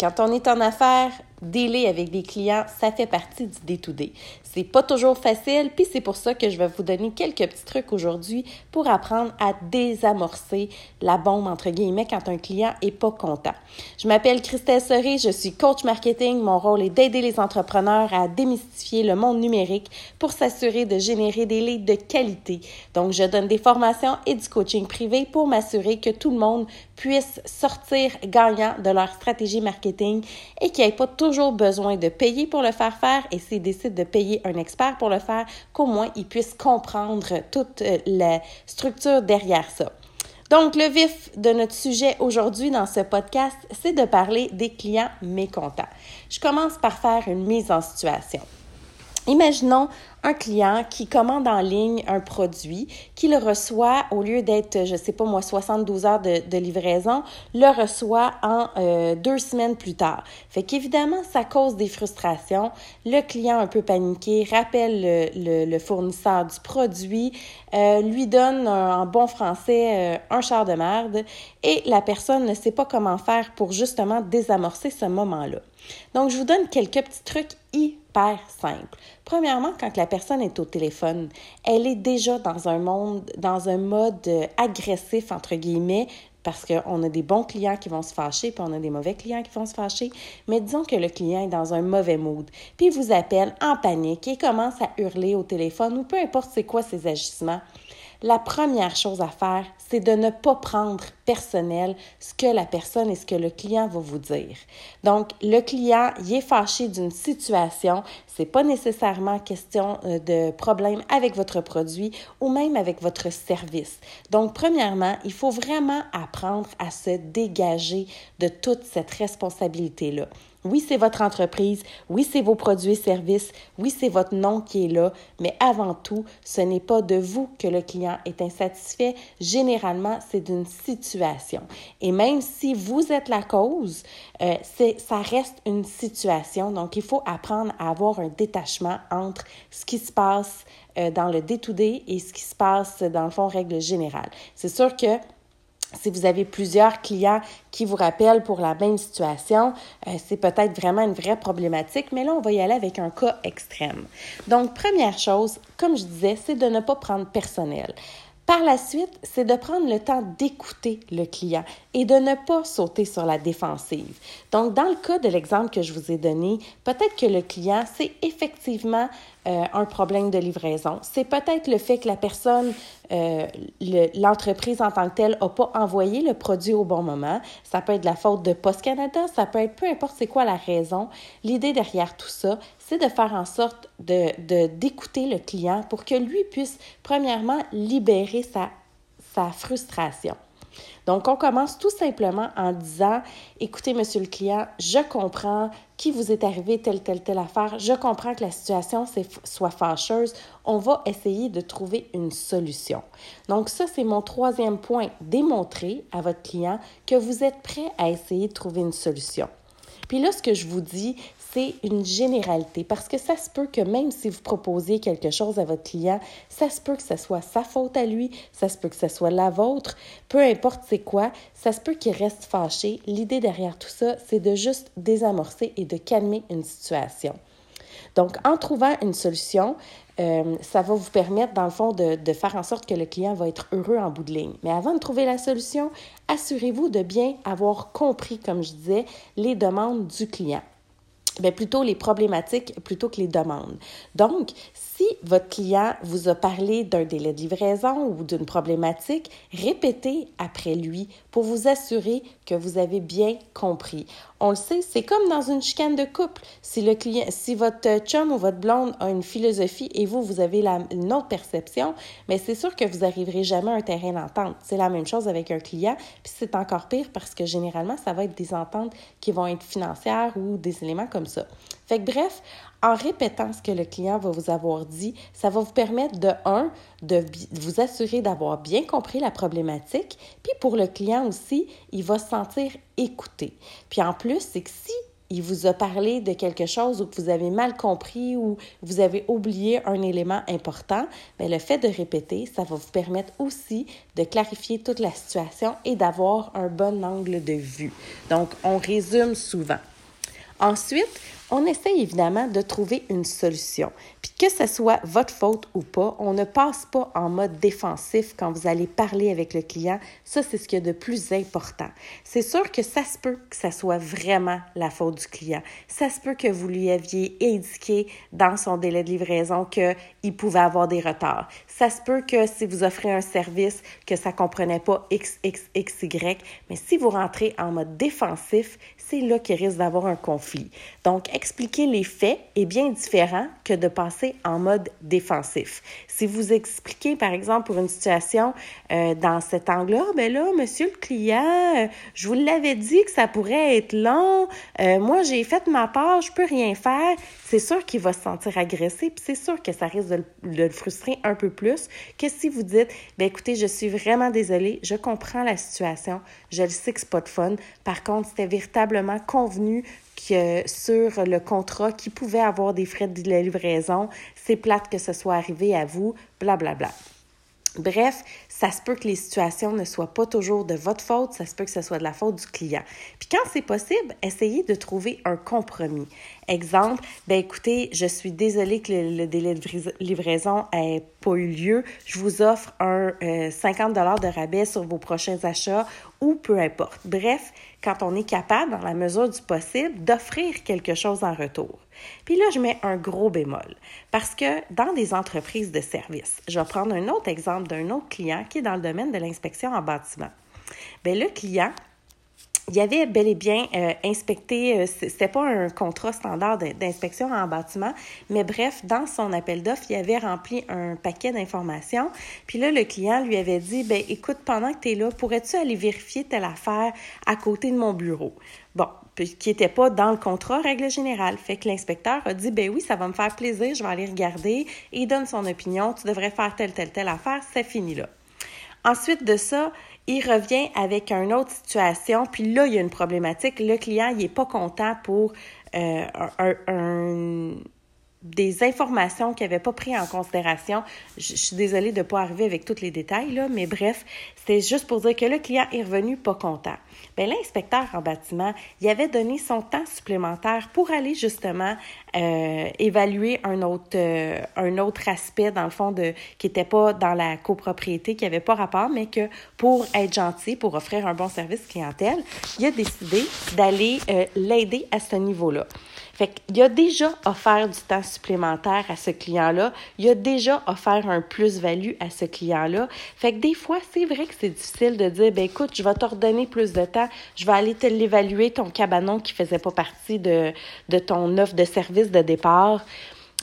Quand on est en affaires, dealer avec des clients, ça fait partie du day-to-day. C'est pas toujours facile, puis c'est pour ça que je vais vous donner quelques petits trucs aujourd'hui pour apprendre à désamorcer la bombe, entre guillemets, quand un client est pas content. Je m'appelle Christelle Serré, je suis coach marketing. Mon rôle est d'aider les entrepreneurs à démystifier le monde numérique pour s'assurer de générer des leads de qualité. Donc, je donne des formations et du coaching privé pour m'assurer que tout le monde puisse sortir gagnant de leur stratégie marketing et qu'il n'y ait pas tout toujours besoin de payer pour le faire faire et s'il décide de payer un expert pour le faire, qu'au moins il puisse comprendre toute euh, la structure derrière ça. Donc, le vif de notre sujet aujourd'hui dans ce podcast, c'est de parler des clients mécontents. Je commence par faire une mise en situation. Imaginons un client qui commande en ligne un produit, qui le reçoit au lieu d'être, je sais pas moi, 72 heures de, livraison, le reçoit en euh, deux semaines plus tard. Fait qu'évidemment, ça cause des frustrations. Le client un peu paniqué rappelle le, fournisseur du produit, euh, lui donne en bon français euh, un char de merde et la personne ne sait pas comment faire pour justement désamorcer ce moment-là. Donc, je vous donne quelques petits trucs hyper simples. Premièrement, quand la personne est au téléphone, elle est déjà dans un monde, dans un mode agressif, entre guillemets, parce qu'on a des bons clients qui vont se fâcher, puis on a des mauvais clients qui vont se fâcher. Mais disons que le client est dans un mauvais mood, puis il vous appelle en panique et commence à hurler au téléphone ou peu importe c'est quoi ses agissements la première chose à faire, c'est de ne pas prendre personnel ce que la personne et ce que le client va vous dire. Donc, le client, il est fâché d'une situation, c'est pas nécessairement question euh, de problème avec votre produit ou même avec votre service. Donc, premièrement, il faut vraiment apprendre à se dégager de toute cette responsabilité-là. Oui, c'est votre entreprise. Oui, c'est vos produits et services. Oui, c'est votre nom qui est là. Mais avant tout, ce n'est pas de vous que le client est insatisfait. Généralement, c'est d'une situation. Et même si vous êtes la cause, euh, ça reste une situation. Donc, il faut apprendre à avoir un détachement entre ce qui se passe euh, dans le day-to-day et ce qui se passe dans le fond, règle générale. C'est sûr que si vous avez plusieurs clients qui vous rappellent pour la même situation, euh, c'est peut-être vraiment une vraie problématique, mais là, on va y aller avec un cas extrême. Donc, première chose, comme je disais, c'est de ne pas prendre personnel. Par la suite, c'est de prendre le temps d'écouter le client et de ne pas sauter sur la défensive. Donc, dans le cas de l'exemple que je vous ai donné, peut-être que le client, c'est effectivement euh, un problème de livraison. C'est peut-être le fait que la personne, euh, l'entreprise en tant que telle, n'a pas envoyé le produit au bon moment. Ça peut être la faute de Post Canada, ça peut être peu importe c'est quoi la raison. L'idée derrière tout ça, c'est de faire en sorte de d'écouter le client pour que lui puisse, premièrement, libérer sa, sa frustration. Donc, on commence tout simplement en disant, écoutez, monsieur le client, je comprends qu'il vous est arrivé telle, telle, telle affaire, je comprends que la situation soit fâcheuse, on va essayer de trouver une solution. Donc, ça, c'est mon troisième point, démontrer à votre client que vous êtes prêt à essayer de trouver une solution. Puis là, ce que je vous dis, c'est une généralité parce que ça se peut que même si vous proposez quelque chose à votre client, ça se peut que ce soit sa faute à lui, ça se peut que ce soit la vôtre, peu importe c'est quoi, ça se peut qu'il reste fâché. L'idée derrière tout ça, c'est de juste désamorcer et de calmer une situation. Donc, en trouvant une solution, euh, ça va vous permettre, dans le fond, de, de, faire en sorte que le client va être heureux en bout de ligne. Mais avant de trouver la solution, assurez-vous de bien avoir compris, comme je disais, les demandes du client. Bien, plutôt les problématiques plutôt que les demandes. Donc, si votre client vous a parlé d'un délai de livraison ou d'une problématique, répétez après lui pour vous assurer que vous avez bien compris. On le sait, c'est comme dans une chicane de couple. Si le client, si votre chum ou votre blonde a une philosophie et vous, vous avez la, une autre perception, mais c'est sûr que vous n'arriverez jamais à un terrain d'entente. C'est la même chose avec un client, puis c'est encore pire parce que généralement, ça va être des ententes qui vont être financières ou des éléments comme ça. Fait que bref, en répétant ce que le client va vous avoir dit, ça va vous permettre de, un, de vous assurer d'avoir bien compris la problématique, puis pour le client aussi, il va se sentir écouté. Puis en plus, c'est que si il vous a parlé de quelque chose ou que vous avez mal compris ou vous avez oublié un élément important, bien, le fait de répéter, ça va vous permettre aussi de clarifier toute la situation et d'avoir un bon angle de vue. Donc, on résume souvent. Ensuite, on essaye évidemment de trouver une solution. Puis que ce soit votre faute ou pas, on ne passe pas en mode défensif quand vous allez parler avec le client. Ça, c'est ce qui est de plus important. C'est sûr que ça se peut que ça soit vraiment la faute du client. Ça se peut que vous lui aviez indiqué dans son délai de livraison qu'il pouvait avoir des retards. Ça se peut que si vous offrez un service, que ça comprenait pas X, X, X, Y. Mais si vous rentrez en mode défensif, c'est là qu'il risque d'avoir un conflit. Donc, expliquer les faits est bien différent que de passer en mode défensif. Si vous expliquez, par exemple, pour une situation euh, dans cet angle-là, ben là, monsieur le client, euh, je vous l'avais dit que ça pourrait être long. Euh, moi, j'ai fait ma part, je peux rien faire. C'est sûr qu'il va se sentir agressé, puis c'est sûr que ça risque de le, frustrer un peu plus que si vous dites, ben écoutez, je suis vraiment désolée, je comprends la situation, je le sais que c'est pas de fun. Par contre, c'était véritablement convenu que sur le contrat qui pouvait avoir des frais de livraison. C'est plate que ce soit arrivé à vous, blablabla. Bla, bla. Bref, ça se peut que les situations ne soient pas toujours de votre faute, ça se peut que ce soit de la faute du client. Puis quand c'est possible, essayez de trouver un compromis. Exemple, ben écoutez, je suis désolée que le, délai de livraison n'ait pas eu lieu. Je vous offre un 50 euh, de rabais sur vos prochains achats ou peu importe. Bref, quand on est capable, dans la mesure du possible, d'offrir quelque chose en retour. Puis là, je mets un gros bémol parce que dans des entreprises de services, je vais prendre un autre exemple d'un autre client qui est dans le domaine de l'inspection en bâtiment. Bien, le client, il avait bel et bien euh, inspecté, euh, c'était pas un contrat standard d'inspection en bâtiment, mais bref, dans son appel d'offres, il avait rempli un paquet d'informations. Puis là, le client lui avait dit, ben écoute, pendant que tu es là, pourrais-tu aller vérifier telle affaire à côté de mon bureau? Bon, qui n'était pas dans le contrat, règle générale. Fait que l'inspecteur a dit, ben oui, ça va me faire plaisir, je vais aller regarder. Et il donne son opinion, tu devrais faire telle, telle, telle affaire, c'est fini là. Ensuite de ça, il revient avec une autre situation, puis là, il y a une problématique. Le client, il n'est pas content pour euh, un des informations qu'il n'avait pas pris en considération. Je, suis désolée de ne pas arriver avec tous les détails, là, mais bref, c'est juste pour dire que le client est revenu pas content. Bien, l'inspecteur en bâtiment, il avait donné son temps supplémentaire pour aller justement euh, évaluer un autre, euh, un autre aspect, dans le fond, de, qui n'était pas dans la copropriété, qui n'avait pas rapport, mais que pour être gentil, pour offrir un bon service clientèle, il a décidé d'aller euh, l'aider à ce niveau-là. Fait qu'il a déjà offert du temps supplémentaire à ce client-là. Il a déjà offert un plus-value à ce client-là. Fait que des fois, c'est vrai que c'est difficile de dire, ben écoute, je vais t'ordonner plus de temps, je vais aller te l'évaluer, ton cabanon qui faisait pas partie de, de ton offre de service de départ.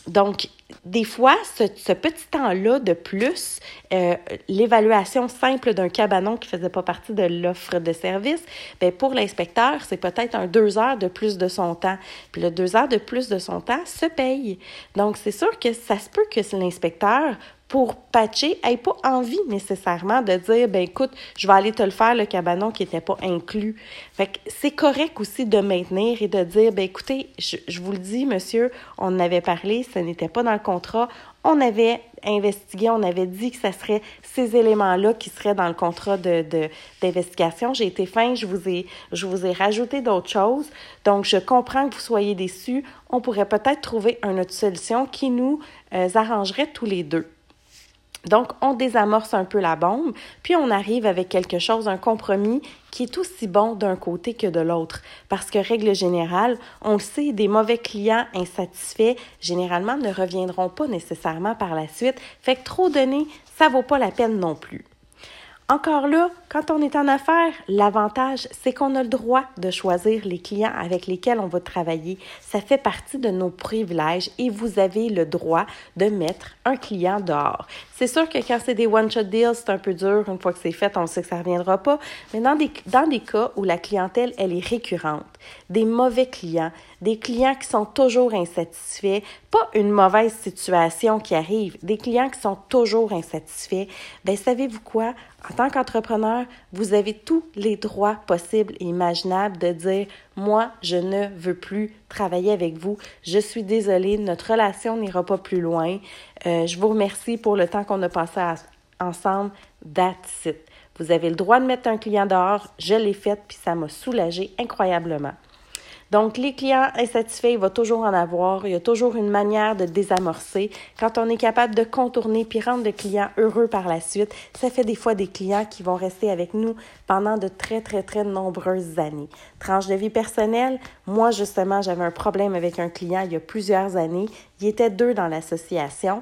Donc, des fois, ce, petit temps-là de plus, euh, l'évaluation simple d'un cabanon qui ne faisait pas partie de l'offre de service, bien, pour l'inspecteur, c'est peut-être un deux heures de plus de son temps. Puis le deux heures de plus de son temps se paye. Donc, c'est sûr que ça se peut que l'inspecteur pour patcher, n'ait pas envie nécessairement de dire, ben écoute, je vais aller te le faire, le cabanon qui n'était pas inclus. Fait que c'est correct aussi de maintenir et de dire, ben écoutez, je, vous le dis, monsieur, on en avait parlé, ce n'était pas dans le contrat, on avait investigué, on avait dit que ce serait ces éléments-là qui seraient dans le contrat de, d'investigation. J'ai été fin, je vous ai, je vous ai rajouté d'autres choses. Donc, je comprends que vous soyez déçus. On pourrait peut-être trouver une autre solution qui nous euh, arrangerait tous les deux. Donc, on désamorce un peu la bombe, puis on arrive avec quelque chose, un compromis qui est aussi bon d'un côté que de l'autre. Parce que, règle générale, on le sait, des mauvais clients insatisfaits, généralement, ne reviendront pas nécessairement par la suite. Fait que trop donner, ça vaut pas la peine non plus. Encore là, quand on est en affaires, l'avantage, c'est qu'on a le droit de choisir les clients avec lesquels on va travailler. Ça fait partie de nos privilèges et vous avez le droit de mettre un client dehors. C'est sûr que quand c'est des one-shot deals, c'est un peu dur. Une fois que c'est fait, on sait que ça ne reviendra pas. Mais dans des, dans des cas où la clientèle, elle est récurrente, des mauvais clients, des clients qui sont toujours insatisfaits, pas une mauvaise situation qui arrive, des clients qui sont toujours insatisfaits, bien, savez-vous quoi? En tant qu'entrepreneur, vous avez tous les droits possibles et imaginables de dire moi, je ne veux plus travailler avec vous. Je suis désolée, notre relation n'ira pas plus loin. Euh, je vous remercie pour le temps qu'on a passé ensemble. That's it. Vous avez le droit de mettre un client dehors. Je l'ai fait, puis ça m'a soulagé incroyablement. Donc, les clients insatisfaits, il va toujours en avoir. Il y a toujours une manière de désamorcer. Quand on est capable de contourner puis rendre le client heureux par la suite, ça fait des fois des clients qui vont rester avec nous pendant de très, très, très nombreuses années. Tranche de vie personnelle, moi, justement, j'avais un problème avec un client il y a plusieurs années. Il était deux dans l'association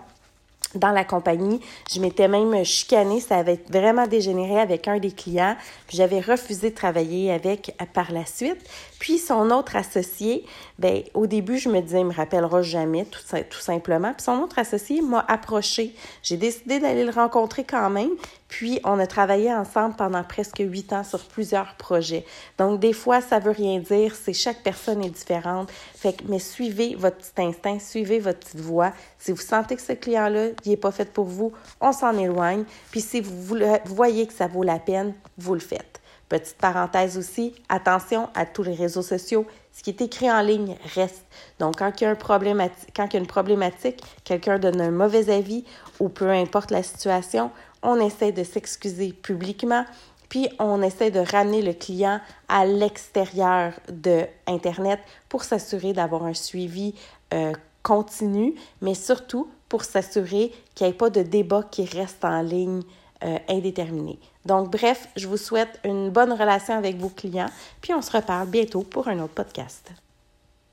dans la compagnie. Je m'étais même chicanée, ça avait vraiment dégénéré avec un des clients. J'avais refusé de travailler avec par la suite. Puis son autre associé, ben au début, je me disais, il me rappellera jamais, tout, tout simplement. Puis son autre associé m'a approché. J'ai décidé d'aller le rencontrer quand même. Puis on a travaillé ensemble pendant presque huit ans sur plusieurs projets. Donc des fois, ça veut rien dire. C'est chaque personne est différente. Fait que, mais suivez votre petit instinct, suivez votre petite voix. Si vous sentez que ce client-là, n'est pas fait pour vous, on s'en éloigne. Puis si vous voyez que ça vaut la peine, vous le faites. Petite parenthèse aussi, attention à tous les réseaux sociaux. Ce qui est écrit en ligne reste. Donc, quand il y a, un quand il y a une problématique, quelqu'un donne un mauvais avis ou peu importe la situation, on essaie de s'excuser publiquement, puis on essaie de ramener le client à l'extérieur de Internet pour s'assurer d'avoir un suivi euh, continu, mais surtout pour s'assurer qu'il n'y ait pas de débat qui reste en ligne euh, indéterminé. Donc, bref, je vous souhaite une bonne relation avec vos clients, puis on se reparle bientôt pour un autre podcast.